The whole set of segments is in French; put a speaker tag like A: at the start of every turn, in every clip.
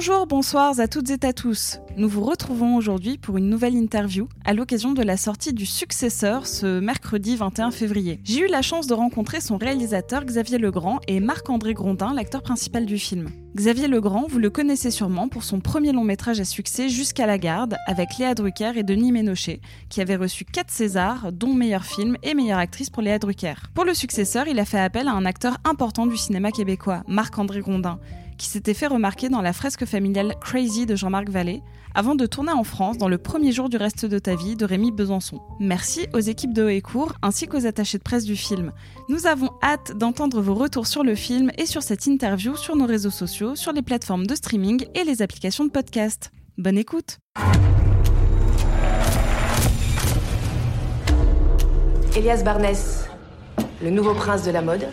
A: Bonjour, bonsoir à toutes et à tous. Nous vous retrouvons aujourd'hui pour une nouvelle interview à l'occasion de la sortie du successeur ce mercredi 21 février. J'ai eu la chance de rencontrer son réalisateur Xavier Legrand et Marc-André Grondin, l'acteur principal du film. Xavier Legrand, vous le connaissez sûrement pour son premier long métrage à succès Jusqu'à la garde avec Léa Drucker et Denis Ménochet, qui avait reçu 4 Césars, dont meilleur film et meilleure actrice pour Léa Drucker. Pour le successeur, il a fait appel à un acteur important du cinéma québécois, Marc-André Grondin, qui s'était fait remarquer dans la fresque familiale Crazy de Jean-Marc Vallée, avant de tourner en France dans le premier jour du reste de ta vie de Rémi Besançon. Merci aux équipes de Haut et Court ainsi qu'aux attachés de presse du film. Nous avons hâte d'entendre vos retours sur le film et sur cette interview sur nos réseaux sociaux, sur les plateformes de streaming et les applications de podcast. Bonne écoute
B: Elias Barnès, le nouveau prince de la mode.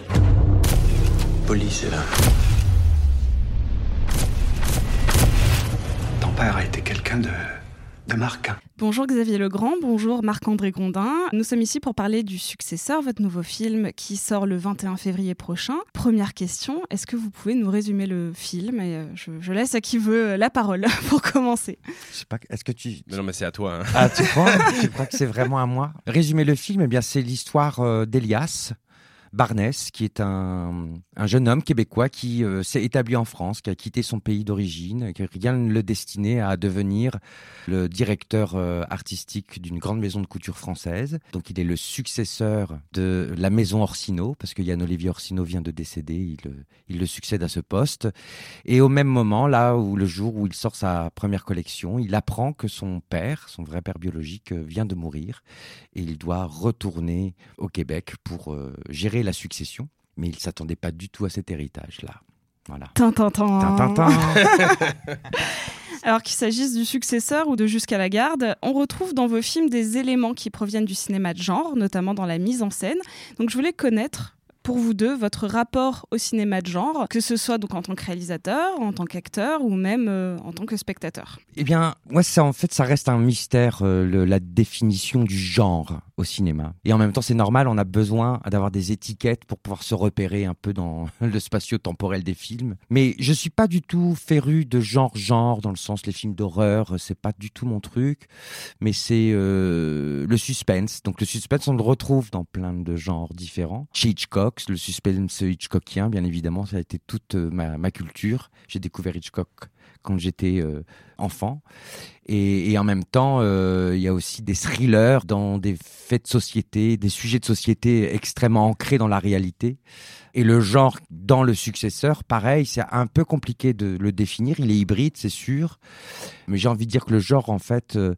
C: Police est là. Père a été quelqu'un de, de marquant.
A: Bonjour Xavier Legrand, bonjour Marc-André Grondin. Nous sommes ici pour parler du Successeur, votre nouveau film qui sort le 21 février prochain. Première question, est-ce que vous pouvez nous résumer le film Et euh, je, je laisse à qui veut la parole pour commencer.
D: Je sais pas, est-ce que tu.
E: Non, mais c'est à toi. hein.
D: Ah, tu crois? Tu crois que c'est vraiment à moi? Résumer le film, eh bien, c'est l'histoire euh, d'Elias Barnès, qui est un, un jeune homme québécois qui euh, s'est établi en France, qui a quitté son pays d'origine, que rien ne le destinait à devenir le directeur euh, artistique d'une grande maison de couture française. Donc, il est le successeur de la maison Orsino, parce que Yann Olivier Orsino vient de décéder, il, le- il le succède à ce poste. Et au même moment, là où le jour où il sort sa première collection, il apprend que son père, son vrai père biologique, euh, vient de mourir et il doit retourner au Québec pour euh, gérer la succession. Mais il s'attendait pas du tout à cet héritage-là. Voilà.
A: Tintintin.
D: Tintintin.
A: Alors qu'il s'agisse du successeur ou de Jusqu'à la garde, on retrouve dans vos films des éléments qui proviennent du cinéma de genre, notamment dans la mise en scène. Donc je voulais connaître pour vous deux votre rapport au cinéma de genre, que ce soit donc en tant que réalisateur, en tant qu'acteur ou même euh, en tant que spectateur.
D: Eh bien, moi, ça, en fait, ça reste un mystère, euh, le- la définition du genre au cinéma. Et en même temps, c'est normal, on a besoin d'avoir des étiquettes pour pouvoir se repérer un peu dans le spatio-temporel des films. Mais je suis pas du tout féru de genre-genre, dans le sens les films d'horreur, c'est pas du tout mon truc. Mais c'est euh, le suspense. Donc le suspense, on le retrouve dans plein de genres différents. Chez Hitchcock, le suspense hitchcockien, bien évidemment, ça a été toute euh, ma, ma culture. J'ai découvert Hitchcock quand j'étais euh, enfant. Et, en même temps, euh, il y a aussi des thrillers dans des faits de société, des sujets de société extrêmement ancrés dans la réalité. Et le genre dans le successeur, pareil, c'est un peu compliqué de le définir. Il est hybride, c'est sûr. Mais j'ai envie de dire que le genre, en fait, euh,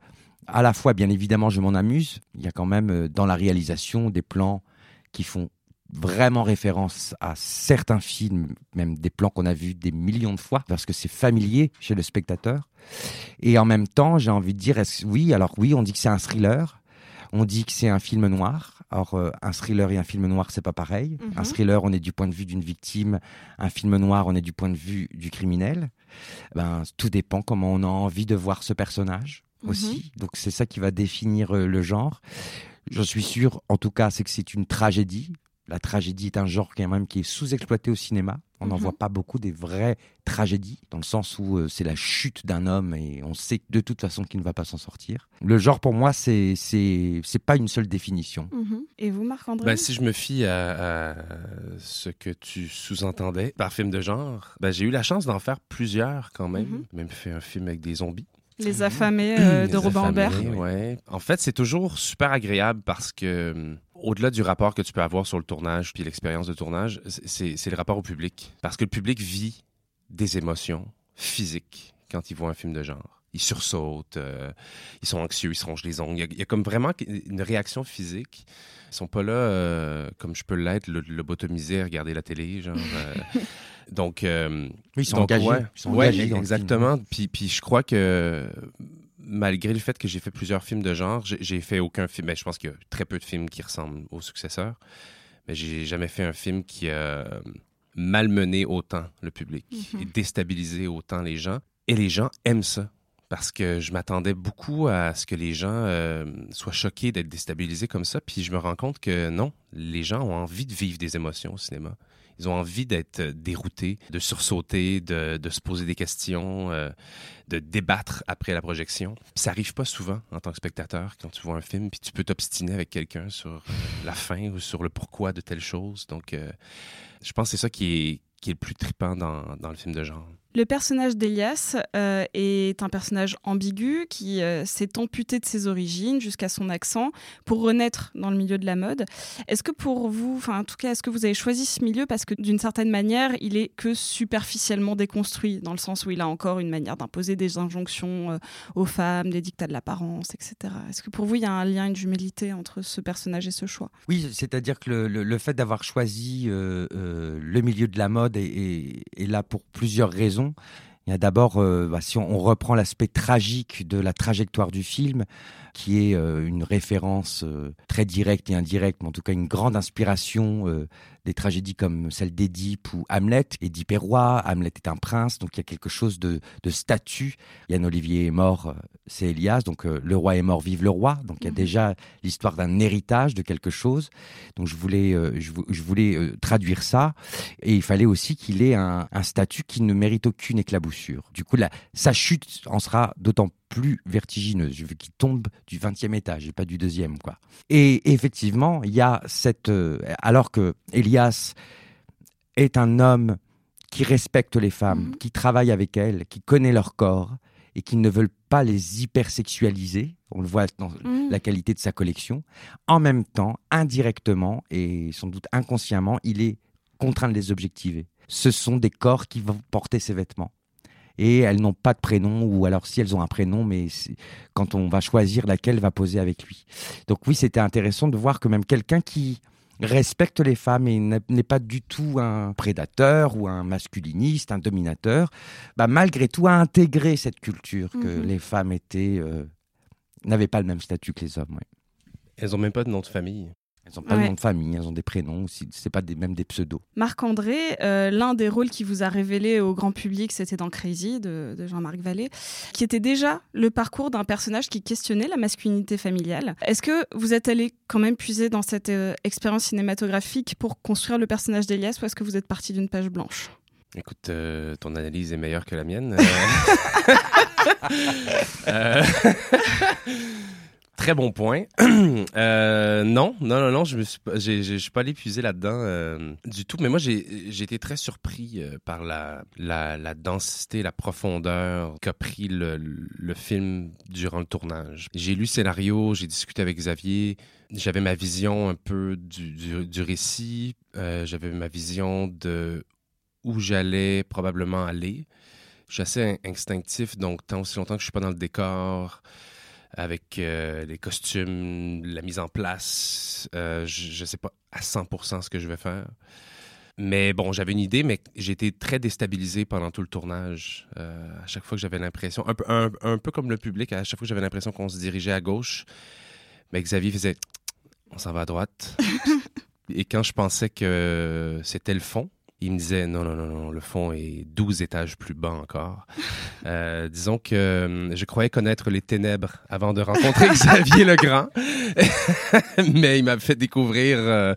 D: à la fois, bien évidemment, je m'en amuse. Il y a quand même dans la réalisation des plans qui font vraiment référence à certains films, même des plans qu'on a vus des millions de fois, parce que c'est familier chez le spectateur. Et en même temps, j'ai envie de dire, oui, alors oui, on dit que c'est un thriller, on dit que c'est un film noir. Alors, euh, un thriller et un film noir, c'est pas pareil.
A: Mhm.
D: Un thriller, on est du point de vue d'une victime. Un film noir, on est du point de vue du criminel. Ben, tout dépend comment on a envie de voir ce personnage
A: Mhm.
D: aussi. Donc, c'est ça qui va définir euh, le genre. Je suis sûr, en tout cas, c'est que c'est une tragédie. La tragédie est un genre quand même qui est sous-exploité au cinéma. On n'en
A: Mhm.
D: voit pas beaucoup des vraies tragédies, dans le sens où euh, c'est la chute d'un homme et on sait de toute façon qu'il ne va pas s'en sortir. Le genre, pour moi, c'est c'est c'est pas une seule définition.
A: Et vous, Marc-André?
E: Ben, si je me fie à, à ce que tu sous-entendais par film de genre, ben, j'ai eu la chance d'en faire plusieurs quand même.
A: Mhm.
E: Même fait un film avec des zombies.
A: Les affamés euh, de
E: affamés,
A: Ambert.
E: ouais. En fait, c'est toujours super agréable parce que, hum, au-delà du rapport que tu peux avoir sur le tournage puis l'expérience de tournage, c'est le rapport au public. Parce que le public vit des émotions physiques quand il voit un film de genre. ils sursautent, euh, ils sont anxieux, ils se rongent les ongles. Il y, a, il y a comme vraiment une réaction physique. Ils sont pas là euh, comme je peux l'être, le lobotomisé à regarder la télé, genre. euh, donc, euh,
D: ils sont
E: donc,
D: engagés.
E: ouais.
D: Ils sont
E: Ouais,
D: engagés
E: exactement. Puis, puis je crois que malgré le fait que j'ai fait plusieurs films de genre, j'ai fait aucun film. Ben, je pense qu'il y a très peu de films qui ressemblent aux successeurs. Mais j'ai jamais fait un film qui a malmené autant le public
A: Mhm.
E: et déstabilisé autant les gens. Et les gens aiment ça. Parce que je m'attendais beaucoup à ce que les gens euh, soient choqués d'être déstabilisés comme ça. Puis je me rends compte que non, les gens ont envie de vivre des émotions au cinéma. Ils ont envie d'être euh, déroutés, de sursauter, de, se poser des questions, euh, de débattre après la projection. Ça arrive pas souvent en tant que spectateur quand tu vois un film, puis tu peux t'obstiner avec quelqu'un sur la fin ou sur le pourquoi de telle chose. Donc, euh, je pense que c'est ça qui est, le plus trippant dans, dans le film de genre.
A: Le personnage d'Elias euh, est un personnage ambigu qui euh, s'est amputé de ses origines jusqu'à son accent pour renaître dans le milieu de la mode. Est-ce que pour vous, enfin en tout cas, est-ce que vous avez choisi ce milieu parce que d'une certaine manière, il est que superficiellement déconstruit dans le sens où il a encore une manière d'imposer des injonctions euh, aux femmes, des dictats de l'apparence, etc. Est-ce que pour vous, il y a un lien, une jumélité entre ce personnage et ce choix?
D: Oui, c'est-à-dire que le, fait d'avoir choisi le milieu de la mode est là pour plusieurs raisons. Il y a d'abord, euh, bah, si on, reprend l'aspect tragique de la trajectoire du film, qui est euh, une référence euh, très directe et indirecte, mais en tout cas une grande inspiration des tragédies comme celle d'Édipe ou Hamlet. Édipe est roi, Hamlet est un prince, donc il y a quelque chose de, de statut. Yann Olivier est mort, euh, c'est Elias, donc euh, le roi est mort, vive le roi. Donc il y a
A: Mhm.
D: déjà l'histoire d'un héritage de quelque chose. Donc je voulais, euh, je, vou- je voulais euh, traduire ça, et il fallait aussi qu'il ait un, un statut qui ne mérite aucune éclaboussure. Du coup, la, sa chute en sera d'autant plus vertigineuse, vu qu'il tombe du 20e étage et pas du deuxième, quoi. Et effectivement, il y a cette, euh, alors que Elias est un homme qui respecte les femmes,
A: Mhm.
D: qui travaille avec elles, qui connaît leur corps et qui ne veulent pas les hypersexualiser. On le voit dans
A: Mhm.
D: la qualité de sa collection. En même temps, indirectement et sans doute inconsciemment, il est contraint de les objectiver. Ce sont des corps qui vont porter ces vêtements. Et elles n'ont pas de prénom, ou alors si elles ont un prénom, mais quand on va choisir laquelle va poser avec lui. Donc oui, c'était intéressant de voir que même quelqu'un qui respecte les femmes et n'est pas du tout un prédateur ou un masculiniste, un dominateur, bah, malgré tout a intégré cette culture que
A: Mhm.
D: les femmes étaient euh, n'avaient pas le même statut que les hommes. ouais.
E: Elles ont même pas de nom de famille.
D: Elles n'ont pas
A: Ouais.
D: de nom de famille, elles ont des prénoms, c'est pas des, même des pseudos.
A: Marc-André, euh, l'un des rôles qui vous a révélé au grand public, c'était dans Crazy de, de Jean-Marc Vallée, qui était déjà le parcours d'un personnage qui questionnait la masculinité familiale. Est-ce que vous êtes allé quand même puiser dans cette euh, expérience cinématographique pour construire le personnage d'Elias ou est-ce que vous êtes parti d'une page blanche?
E: Écoute, euh, ton analyse est meilleure que la mienne. Très bon point. Euh, non, non, non, non, je me suis pas, allé puiser là-dedans euh, du tout. Mais moi, j'ai été très surpris euh, par la, densité, la profondeur qu'a pris le, film durant le tournage. J'ai lu le scénario, j'ai discuté avec Xavier, j'avais ma vision un peu du, récit, j'avais ma vision de où j'allais probablement aller. Je suis assez in- instinctif, donc tant aussi longtemps que je suis pas dans le décor, avec euh, les costumes, la mise en place, euh, je ne sais pas à 100% ce que je vais faire. Mais bon, j'avais une idée, mais j'ai été très déstabilisé pendant tout le tournage. Euh, à chaque fois que j'avais l'impression, un peu, un, un peu comme le public, à chaque fois que j'avais l'impression qu'on se dirigeait à gauche, mais Xavier faisait on s'en va à droite. Et quand je pensais que c'était le fond, il me disait non, non, non, non, le fond est 12 étages plus bas encore. Euh, disons que euh, je croyais connaître les ténèbres avant de rencontrer Xavier Legrand, mais il m'a fait découvrir euh,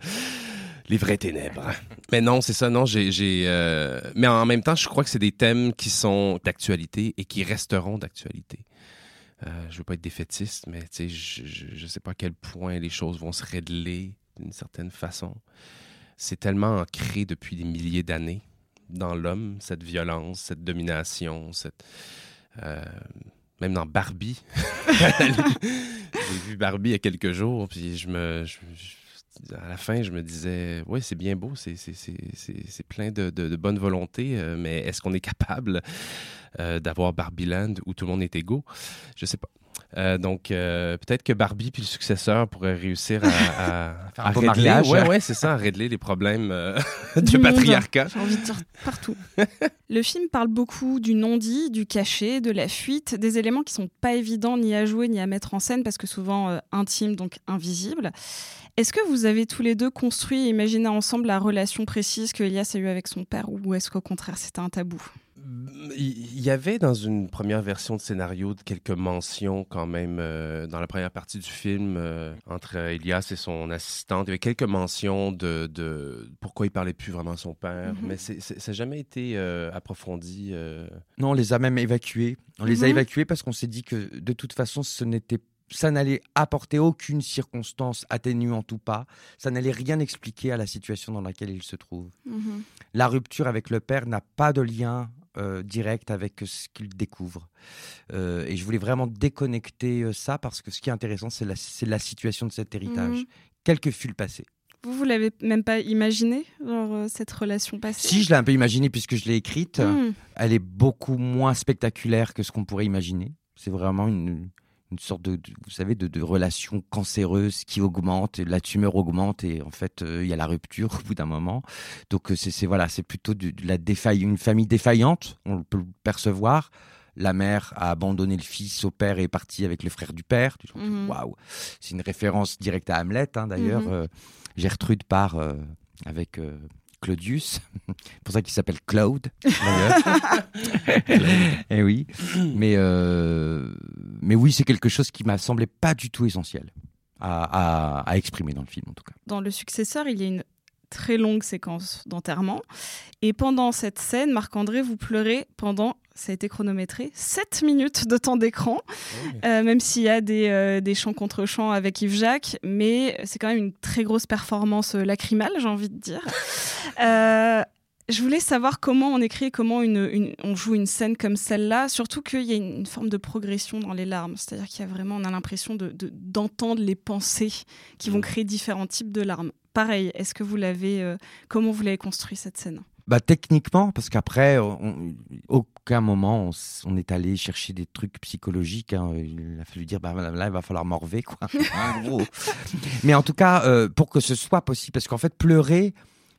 E: les vraies ténèbres. Mais non, c'est ça, non, j'ai. euh, Mais en même temps, je crois que c'est des thèmes qui sont d'actualité et qui resteront d'actualité. Euh, je veux pas être défaitiste, mais tu sais, je, je, je sais pas à quel point les choses vont se régler d'une certaine façon. C'est tellement ancré depuis des milliers d'années dans l'homme, cette violence, cette domination, cette... euh, même dans Barbie. J'ai vu Barbie il y a quelques jours, puis je me... à la fin, je me disais, oui, c'est bien beau, c'est plein de, de- bonne volonté, euh, mais est-ce qu'on est capable euh, d'avoir Barbieland où tout le monde est égaux? Je sais pas. Euh, donc, euh, peut-être que Barbie puis le successeur pourraient réussir à, à,
D: Faire un
E: à
D: beau
E: régler,
D: mariage.
E: ouais, ouais, c'est ça, à régler les problèmes euh,
A: Du monde,
E: patriarcat.
A: J'ai envie de dire partout. le film parle beaucoup du non-dit, du cachet, de la fuite, des éléments qui sont pas évidents ni à jouer ni à mettre en scène parce que souvent euh, intimes, donc invisibles. Est-ce que vous avez tous les deux construit et imaginé ensemble la relation précise que Elias a eue avec son père ou est-ce qu'au contraire c'était un tabou?
E: Il y avait dans une première version de scénario quelques mentions quand même euh, dans la première partie du film euh, entre Elias et son assistante. Il y avait quelques mentions de, de pourquoi il parlait plus vraiment à son père,
A: Mhm.
E: mais ça n'a jamais été euh, approfondi. euh.
D: Non, on les a même évacués. On les a
A: Mhm.
D: évacués parce qu'on s'est dit que de toute façon, ce n'était ça n'allait apporter aucune circonstance atténuante ou pas. Ça n'allait rien expliquer à la situation dans laquelle il se trouve. La rupture avec le père n'a pas de lien euh, direct avec ce qu'il découvre. Euh, et je voulais vraiment déconnecter euh, ça parce que ce qui est intéressant, c'est la, c'est la situation de cet héritage.
A: Mhm.
D: Quel que fut le passé.
A: Vous, vous l'avez même pas imaginé, genre, euh, cette relation passée?
D: Si je l'ai un peu imaginé puisque je l'ai écrite,
A: Hmm.
D: elle est beaucoup moins spectaculaire que ce qu'on pourrait imaginer. C'est vraiment une, une sorte de, de- vous savez, de, de relation cancéreuse qui augmente, et la tumeur augmente et en fait euh, il y a la rupture au bout d'un moment. Donc euh, c'est voilà, c'est plutôt de la défaille, une famille défaillante, on peut le percevoir. La mère a abandonné le fils au père et est partie avec le frère du père.
A: Mhm.
D: Waouh, c'est une référence directe à Hamlet hein, d'ailleurs.
A: Mhm.
D: Euh, Gertrude part euh, avec Claudius, c'est pour ça qu'il s'appelle Claude d'ailleurs. Eh oui, mais euh, mais oui, c'est quelque chose qui m'a semblé pas du tout essentiel à, à- à exprimer dans le film en tout cas.
A: dans le successeur, il y a une très longue séquence d'enterrement. Et pendant cette scène, Marc-André, vous pleurez pendant, ça a été chronométré, 7 minutes de temps d'écran, Euh, même s'il y a des, euh, des chants contre chants avec Yves Jacques, mais c'est quand même une très grosse performance euh, lacrymale, j'ai envie de dire. Euh, je voulais savoir comment on écrit, comment une, une- on joue une scène comme celle-là, surtout qu'il y a une, une forme de progression dans les larmes. C'est-à-dire qu'il y a vraiment, on a l'impression de- de- d'entendre les pensées qui vont créer différents types de larmes. Pareil, est-ce que vous l'avez, euh, comment vous l'avez construit cette scène?
D: Bah techniquement, parce qu'après, on- aucun moment on, est allé chercher des trucs psychologiques. hein. Il a fallu dire, bah là, il va falloir morver, quoi. Mais en tout cas, euh, pour que ce soit possible, parce qu'en fait, pleurer,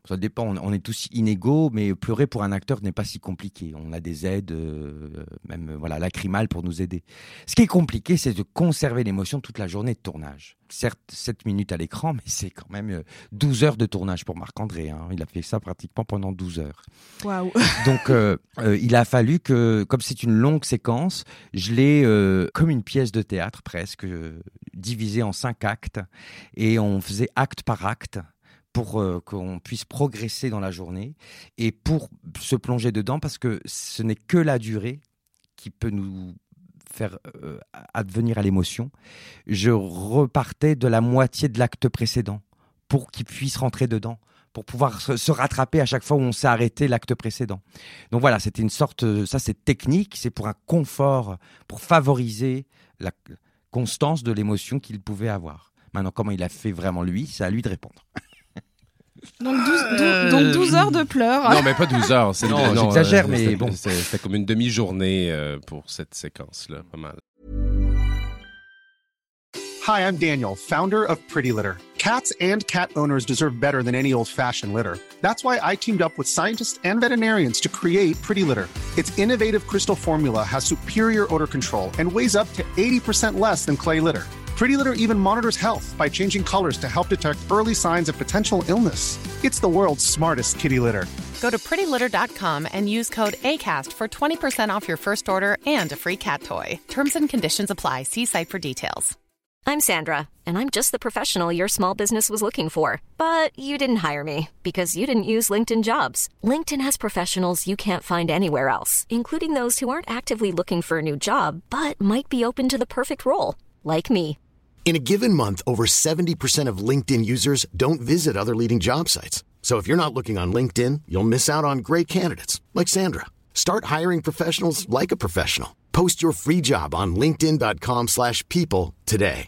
D: ça dépend, on, on est tous inégaux, mais pleurer pour un acteur n'est pas si compliqué. On a des aides, euh, même euh, voilà, lacrymales pour nous aider. Ce qui est compliqué, c'est de conserver l'émotion toute la journée de tournage. Certes, 7 minutes à l'écran, mais c'est quand même euh, 12 heures de tournage pour Marc-André. hein. Il a fait ça pratiquement pendant 12 heures.
A: Waouh
D: Donc, euh, euh, il a fallu que, comme c'est une longue séquence, je l'ai euh, comme une pièce de théâtre presque, euh, divisée en cinq actes, et on faisait acte par acte pour euh, qu'on puisse progresser dans la journée et pour se plonger dedans, parce que ce n'est que la durée qui peut nous faire euh, advenir à l'émotion. Je repartais de la moitié de l'acte précédent pour qu'il puisse rentrer dedans pour pouvoir se, rattraper à chaque fois où on s'est arrêté l'acte précédent. Donc voilà, c'était une sorte, euh, ça c'est technique, c'est pour un confort, pour favoriser la constance de l'émotion qu'il pouvait avoir. Maintenant, comment il a fait vraiment lui, c'est à lui de répondre.
A: donc 12, dou- donc 12 heures de pleurs.
E: Non, mais pas 12 heures. c'est-
D: Non, j'exagère, mais
E: c'était-
D: bon.
E: C'était comme une demi-journée euh, pour cette séquence-là, pas mal.
F: Hi, I'm Daniel, founder of Pretty Litter. Cats and cat owners deserve better than any old fashioned litter. That's why I teamed up with scientists and veterinarians to create Pretty Litter. Its innovative crystal formula has superior odor control and weighs up to 80% less than clay litter. Pretty Litter even monitors health by changing colors to help detect early signs of potential illness. It's the world's smartest kitty litter.
G: Go to prettylitter.com and use code ACAST for 20% off your first order and a free cat toy. Terms and conditions apply. See site for details.
H: I'm Sandra, and I'm just the professional your small business was looking for. But you didn't hire me because you didn't use LinkedIn jobs. LinkedIn has professionals you can't find anywhere else, including those who aren't actively looking for a new job but might be open to the perfect role, like me.
I: In a given month, over 70% of LinkedIn users don't visit other leading job sites. So if you're not looking on LinkedIn, you'll miss out on great candidates like Sandra. Start hiring professionals like a professional. Post your free job on linkedin.com/people slash people today.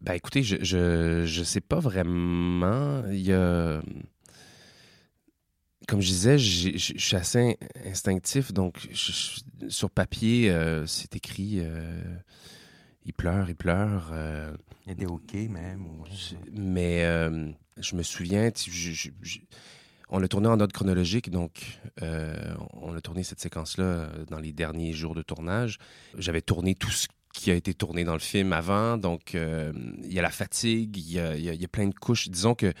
E: Ben écoutez, je, je, je sais pas vraiment. Il y a. Comme je disais, je suis assez instinctif, donc sur papier, euh, c'est écrit. euh, il pleure, il pleure. euh,
D: Il y a des hockey même. ou-
E: mais je me souviens, tu- je- je- je- on l'a tourné en ordre chronologique, donc on a tourné cette séquence-là dans les derniers jours de tournage. J'avais tourné tout ce qui a été tourné dans le film avant, donc il y a la fatigue, il y a, il y a- il y a plein de couches. Disons que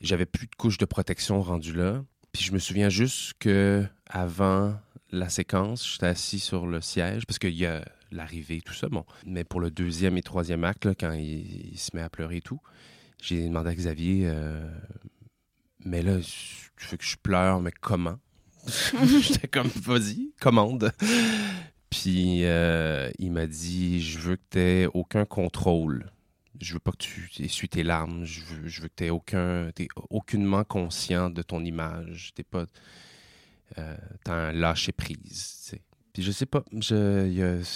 E: j'avais plus de couches de protection rendues là. Puis je me souviens juste que avant la séquence, j'étais assis sur le siège parce qu'il y a l'arrivée, tout ça. Bon, mais pour le deuxième et troisième acte, là, quand il, se met à pleurer et tout, j'ai demandé à Xavier, euh, mais là, tu veux que je pleure, mais comment J'étais comme, vas-y, commande. Puis euh, il m'a dit, je veux que tu aucun contrôle. Je veux pas que tu essuies tes larmes. Je veux, que tu aucun, t'es aucunement conscient de ton image. T'es pas, euh, t'as un lâcher prise. tu sais. Puis je sais pas, c'est-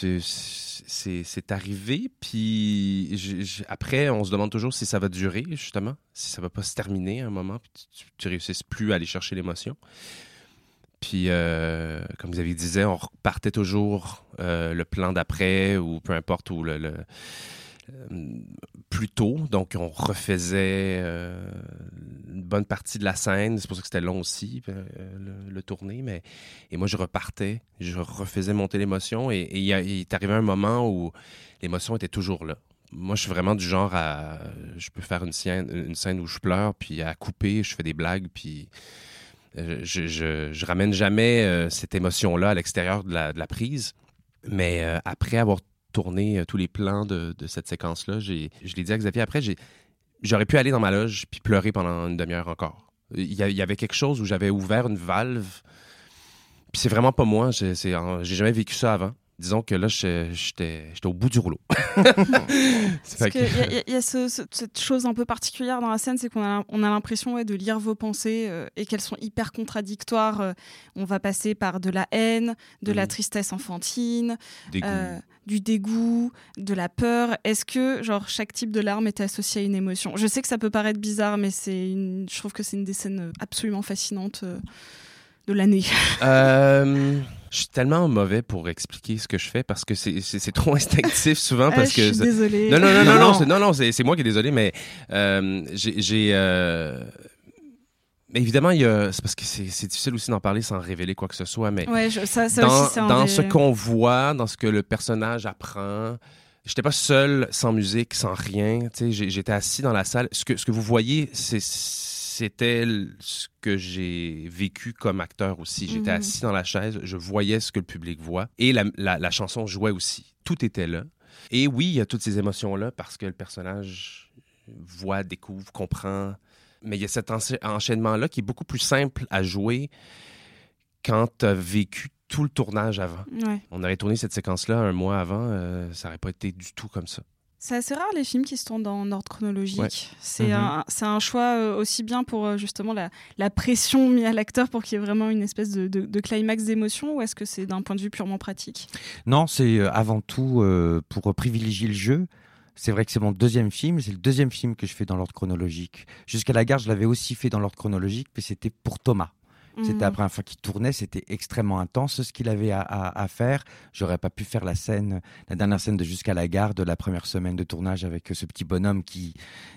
E: arrivé. Puis après, on se demande toujours si ça va durer justement, si ça va pas se terminer à un moment, puis tu, tu, réussisses plus à aller chercher l'émotion. Puis, euh, comme vous avez disait, on repartait toujours euh, le plan d'après ou peu importe où le, plus tôt. Donc, on refaisait euh, une bonne partie de la scène. C'est pour ça que c'était long aussi, euh, le, le. Mais, et moi, je repartais, je refaisais monter l'émotion. Et, il, est arrivé un moment où l'émotion était toujours là. Moi, je suis vraiment du genre à. Je peux faire une scène, où je pleure, puis à couper, je fais des blagues, puis. euh, Je, ramène jamais euh, cette émotion-là à l'extérieur de la, prise. Mais euh, après avoir tourné euh, tous les plans de, de cette séquence-là, j'ai- je l'ai dit à Xavier après, j'ai- j'aurais pu aller dans ma loge puis pleurer pendant une demi-heure encore. Il y, avait quelque chose où j'avais ouvert une valve. Puis c'est vraiment pas moi. J'ai c'est- j'ai jamais vécu ça avant. Disons que là, j'étais j'étais- j'étais au bout du rouleau. Que-
A: y a, il y a- ce- ce- cette chose un peu particulière dans la scène, c'est qu'on a, on a l'impression ouais, de lire vos pensées euh, et qu'elles sont hyper contradictoires. Euh, on va passer par de la haine, de la
E: Mhm.
A: tristesse enfantine,
E: Dégoût.
A: euh, du dégoût, de la peur. Est-ce que genre chaque type de larme est associé à une émotion? Je sais que ça peut paraître bizarre, mais c'est une... je trouve que c'est une des scènes absolument fascinantes euh, de l'année.
E: Euh, je suis tellement mauvais pour expliquer ce que je fais parce que c'est- trop instinctif souvent parce
A: je
E: que
A: suis désolée.
E: non non non non
D: Non.
E: non c'est- moi qui est désolé mais euh, j'ai euh, évidemment il y a c'est parce que c'est c'est difficile aussi d'en parler sans révéler quoi que ce soit mais
A: Ouais, je- ça, ça
E: dans,
A: aussi,
E: dans ce qu'on voit, dans ce que le personnage apprend. J'étais pas seul, sans musique, sans rien. J'étais assis dans la salle. Ce que, ce que vous voyez, c'était ce que j'ai vécu comme acteur aussi. J'étais
A: Mhm.
E: assis dans la chaise, je voyais ce que le public voit. Et la, la- la chanson jouait aussi. Tout était là. Et oui, il y a toutes ces émotions-là parce que le personnage voit, découvre, comprend. Mais il y a cet encha- enchaînement-là qui est beaucoup plus simple à jouer quand tu as vécu tout le tournage avant.
A: Ouais.
E: On aurait tourné cette séquence-là un mois avant, euh, ça n'aurait pas été du tout comme ça.
A: C'est assez rare les films qui se tournent en ordre chronologique.
E: Ouais.
A: C'est un, c'est un choix euh, aussi bien pour euh, justement la, la pression mise à l'acteur pour qu'il y ait vraiment une espèce de, de- de climax d'émotion ou est-ce que c'est d'un point de vue purement pratique?
D: Non, c'est avant tout euh, pour privilégier le jeu. C'est vrai que c'est mon deuxième film, c'est le deuxième film que je fais dans l'ordre chronologique. Jusqu'à la gare, je l'avais aussi fait dans l'ordre chronologique, mais c'était pour Thomas. C'était
A: Mhm.
D: la première fois qu'il tournait, c'était extrêmement intense ce qu'il avait à, à- à faire. J'aurais pas pu faire la scène, la dernière scène de Jusqu'à la gare de la première semaine de tournage avec ce petit bonhomme qui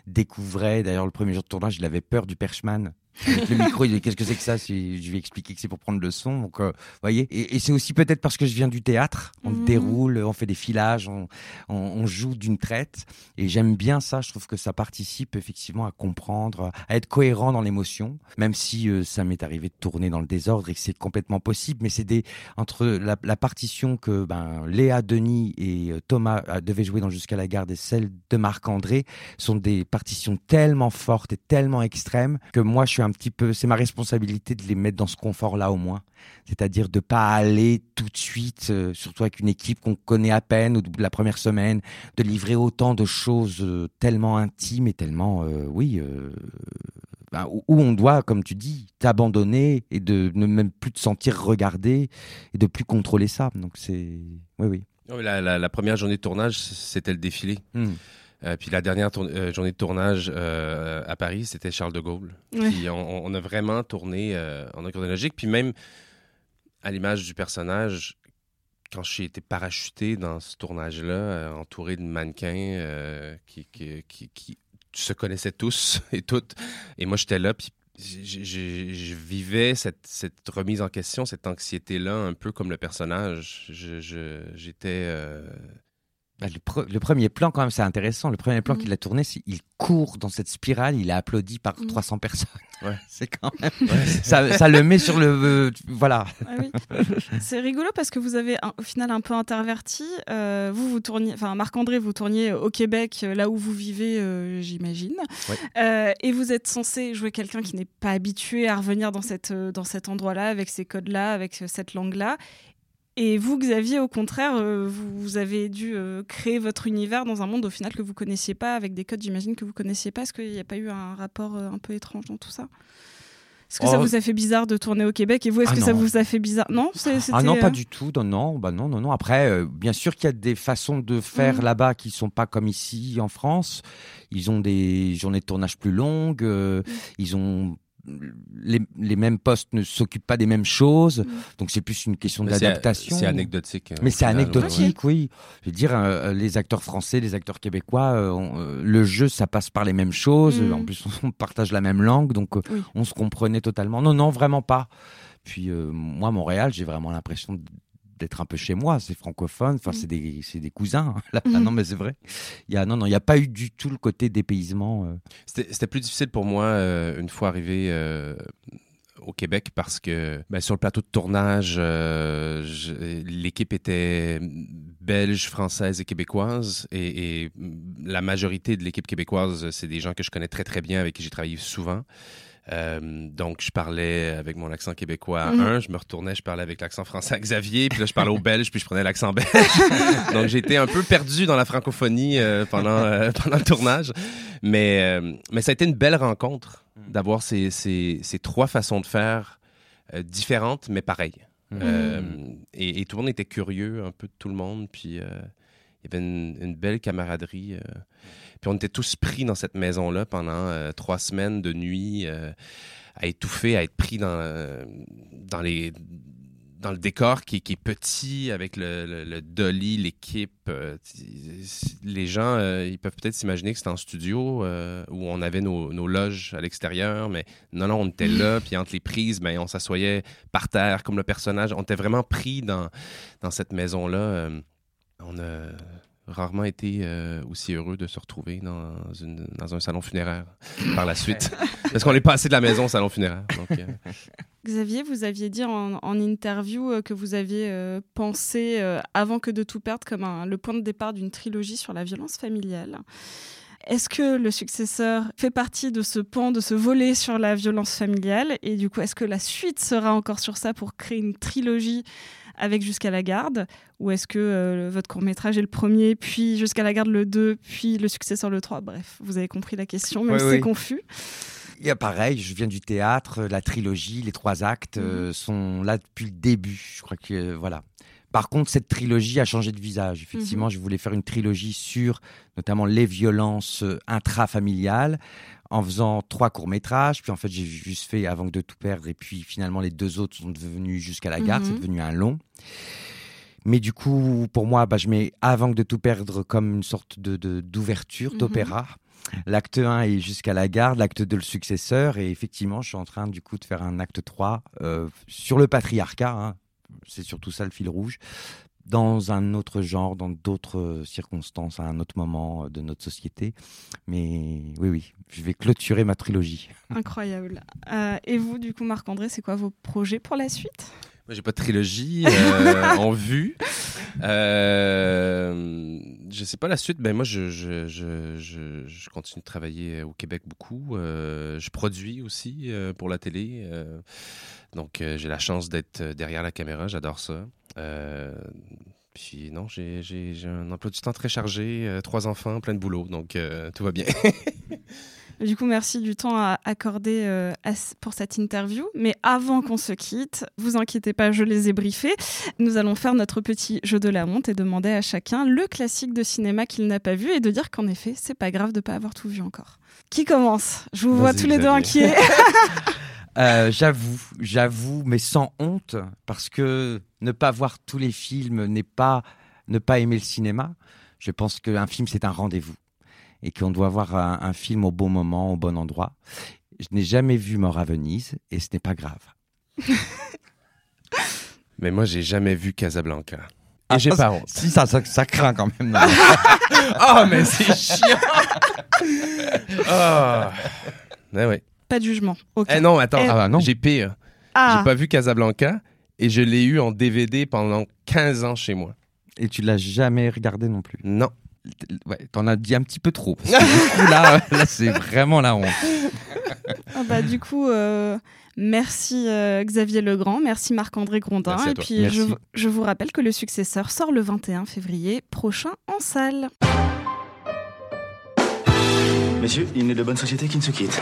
D: découvrait. D'ailleurs, le premier jour de tournage, il avait peur du perchman. Le micro, il dit qu'est-ce que c'est que ça C'est- Je lui ai expliqué que c'est pour prendre le son. Donc, euh, voyez. Et, et c'est aussi peut-être parce que je viens du théâtre. On
A: Mhm.
D: déroule, on fait des filages, on, on- on joue d'une traite. Et j'aime bien ça. Je trouve que ça participe effectivement à comprendre, à être cohérent dans l'émotion. Même si euh, ça m'est arrivé de tourner dans le désordre et que c'est complètement possible. Mais c'est des entre la, la partition que ben, Léa, Denis et euh, Thomas devaient jouer dans Jusqu'à la garde et celle de Marc-André sont des partitions tellement fortes et tellement extrêmes que moi je suis un petit peu, c'est ma responsabilité de les mettre dans ce confort-là au moins. C'est-à-dire de pas aller tout de suite, euh, surtout avec une équipe qu'on connaît à peine ou de la première semaine, de livrer autant de choses euh, tellement intimes et tellement, euh, oui, ben, où où on doit, comme tu dis, t'abandonner et de ne même plus te sentir regardé et de plus contrôler ça. Donc c'est, oui, oui.
E: La, la- la première journée de tournage, c'était le défilé.
D: Hmm.
E: Euh, puis la dernière euh, journée de tournage euh, à Paris, c'était Charles de Gaulle.
A: Ouais.
E: Puis on, on a vraiment tourné en ordre chronologique. Puis même à l'image du personnage, quand j'ai été parachuté dans ce tournage-là, entouré de mannequins qui, qui, qui- qui se connaissaient tous et toutes, et moi j'étais là, puis je vivais cette, cette remise en question, cette anxiété-là, un peu comme le personnage. J'étais.
D: Bah, le, pre- le premier plan, quand même, c'est intéressant. Le premier plan
A: Mhm.
D: qu'il a tourné, c'est il court dans cette spirale, il est applaudi par
A: Mhm.
D: 300 personnes.
E: Ouais.
D: c'est quand même. ça, ça le met sur le. euh, voilà.
A: Ah oui. C'est rigolo parce que vous avez un- au final un peu interverti. Euh, vous, vous tourniez, enfin Marc-André, vous tourniez au Québec, euh, là où vous vivez, euh, j'imagine.
E: Ouais.
A: Euh, et vous êtes censé jouer quelqu'un qui n'est pas habitué à revenir dans, cette, euh, dans cet endroit-là, avec ces codes-là, avec euh, cette langue-là. Et vous, Xavier, au contraire, euh, vous, avez dû euh, créer votre univers dans un monde au final que vous connaissiez pas, avec des codes, j'imagine, que vous connaissiez pas. Est-ce qu'il n'y a pas eu un rapport euh, un peu étrange dans tout ça? Est-ce que ça
D: Oh.
A: vous a fait bizarre de tourner au Québec? Et vous, est-ce
D: Ah
A: que ça vous a fait bizarre? Non c'est-
D: Ah
A: c'était,
D: non, pas du tout. Non, non, bah non, non, non. Après, euh, bien sûr qu'il y a des façons de faire
A: Mhm.
D: là-bas qui sont pas comme ici en France. Ils ont des journées de tournage plus longues. euh,
A: Mhm.
D: Ils ont les, les mêmes postes ne s'occupent pas des mêmes choses.
A: Mhm.
D: Donc c'est plus une question d'adaptation.
E: C'est anecdotique. euh,
D: Mais c'est anecdotique, oui. Je veux dire, euh, les acteurs français, les acteurs québécois, euh, on- euh, le jeu, ça passe par les mêmes choses.
A: Mhm.
D: En plus, on partage la même langue, donc euh,
A: Oui.
D: on se comprenait totalement. Non, non, vraiment pas. Puis euh, moi, Montréal, j'ai vraiment l'impression d'être un peu chez moi. C'est francophone. Enfin, c'est des, c'est des cousins. Là,
A: Mhm.
D: non, mais c'est vrai. Il y a, non, non, il n'y a pas eu du tout le côté dépaysement. euh.
E: C'était plus difficile pour moi euh, une fois arrivé euh, au Québec parce que ben, sur le plateau de tournage, euh, l'équipe était belge, française et québécoise. Et, et la majorité de l'équipe québécoise, c'est des gens que je connais très très bien, avec qui j'ai travaillé souvent. Euh, donc, je parlais avec mon accent québécois à
A: Mhm.
E: un, je me retournais, je parlais avec l'accent français à Xavier, puis là, je parlais au belge, puis je prenais l'accent belge. donc, j'ai été un peu perdu dans la francophonie euh, pendant, euh, pendant le tournage. Mais, euh, mais ça a été une belle rencontre d'avoir ces, ces, ces trois façons de faire euh, différentes, mais pareilles. Euh, et, et tout le monde était curieux, un peu de tout le monde. Puis euh, il y avait une, belle camaraderie. euh. Puis on était tous pris dans cette maison-là pendant euh, trois semaines de nuit, euh, à étouffer, à être pris dans, dans, les, dans le décor qui, est petit, avec le, le- dolly, l'équipe. les gens, ils peuvent peut-être s'imaginer que c'était en studio où on avait nos, nos loges à l'extérieur, mais non, non, on était là, puis entre les prises, ben, on s'assoyait par terre comme le personnage. On était vraiment pris dans, dans cette maison-là. On a rarement été euh, aussi heureux de se retrouver dans, une, dans un salon funéraire par la suite. Parce qu'on est passé de la maison au salon funéraire. Donc, euh,
A: Xavier, vous aviez dit en, en interview euh, que vous aviez euh, pensé, avant que de tout perdre, comme un- le point de départ d'une trilogie sur la violence familiale. Est-ce que le successeur fait partie de ce pan, de ce volet sur la violence familiale? Et du coup, est-ce que la suite sera encore sur ça pour créer une trilogie avec Jusqu'à la garde Ou est-ce que euh, votre court-métrage est le premier, puis Jusqu'à la garde le 2, puis le successeur le 3 Bref, vous avez compris la question, même
D: Oui,
A: si
D: oui.
A: c'est confus.
D: Il y a pareil, je viens du théâtre, la trilogie, les trois actes euh, sont là depuis le début. Je crois que euh, voilà. Par contre, cette trilogie a changé de visage. Effectivement, je voulais faire une trilogie sur notamment les violences intrafamiliales en faisant trois courts-métrages. Puis en fait, j'ai juste fait Avant que de tout perdre. Et puis finalement, les deux autres sont devenus Jusqu'à la garde.
A: Mhm.
D: C'est devenu un long. Mais du coup, pour moi, bah, je mets Avant que de tout perdre comme une sorte de de- d'ouverture,
A: Mhm.
D: d'opéra. L'acte 1 est jusqu'à la garde, l'acte 2 le successeur. Et effectivement, je suis en train du coup de faire un acte 3 euh, sur le patriarcat. hein. C'est surtout ça le fil rouge. Dans un autre genre, dans d'autres euh, circonstances, à un autre moment euh, de notre société. Mais oui, oui, je vais clôturer ma trilogie.
A: Incroyable. Euh, et vous, du coup, Marc-André, c'est quoi vos projets pour la suite?
E: Moi, j'ai pas de trilogie euh, en vue. Euh, je sais pas la suite. Ben moi, je, je, je, je, je continue de travailler au Québec beaucoup. Euh, je produis aussi euh, pour la télé. donc, j'ai la chance d'être derrière la caméra. J'adore ça. Puis non, j'ai un emploi du temps très chargé, trois enfants, plein de boulot, donc tout va bien.
A: Du coup, merci du temps à accorder euh, à pour cette interview. Mais avant qu'on se quitte, vous inquiétez pas, je les ai briefés. Nous allons faire notre petit jeu de la honte et demander à chacun le classique de cinéma qu'il n'a pas vu et de dire qu'en effet, c'est pas grave de pas avoir tout vu encore. Qui commence? Je vous vois tous les deux inquiets.
D: Euh, j'avoue, j'avoue, mais sans honte, parce que ne pas voir tous les films n'est pas ne pas aimer le cinéma. Je pense qu'un film, c'est un rendez-vous et qu'on doit voir un, un film au bon moment, au bon endroit. Je n'ai jamais vu Mort à Venise et ce n'est pas grave.
E: Mais moi, j'ai jamais vu Casablanca. Et
D: Ah,
E: j'ai pas honte.
D: Si, ça, ça, ça craint quand même.
E: oh, mais c'est chiant! Ah. Ouais, ouais.
A: pas de jugement. aucun.
E: Eh non, attends,
A: Eh-
D: Ah non.
E: j'ai pire.
A: Ah.
E: J'ai pas vu Casablanca et je l'ai eu en DVD pendant 15 ans chez moi.
D: Et tu l'as jamais regardé non plus.
E: Non.
D: Ouais, t'en as dit un petit peu trop. Parce que du coup, là, là c'est vraiment la honte.
A: Ah bah, du coup, euh, merci euh, Xavier Legrand, merci Marc-André Grondin.
E: Merci
A: et puis, je, je vous rappelle que le successeur sort le 21 février prochain en salle.
J: Messieurs, il n'est de bonne société qui ne se quitte.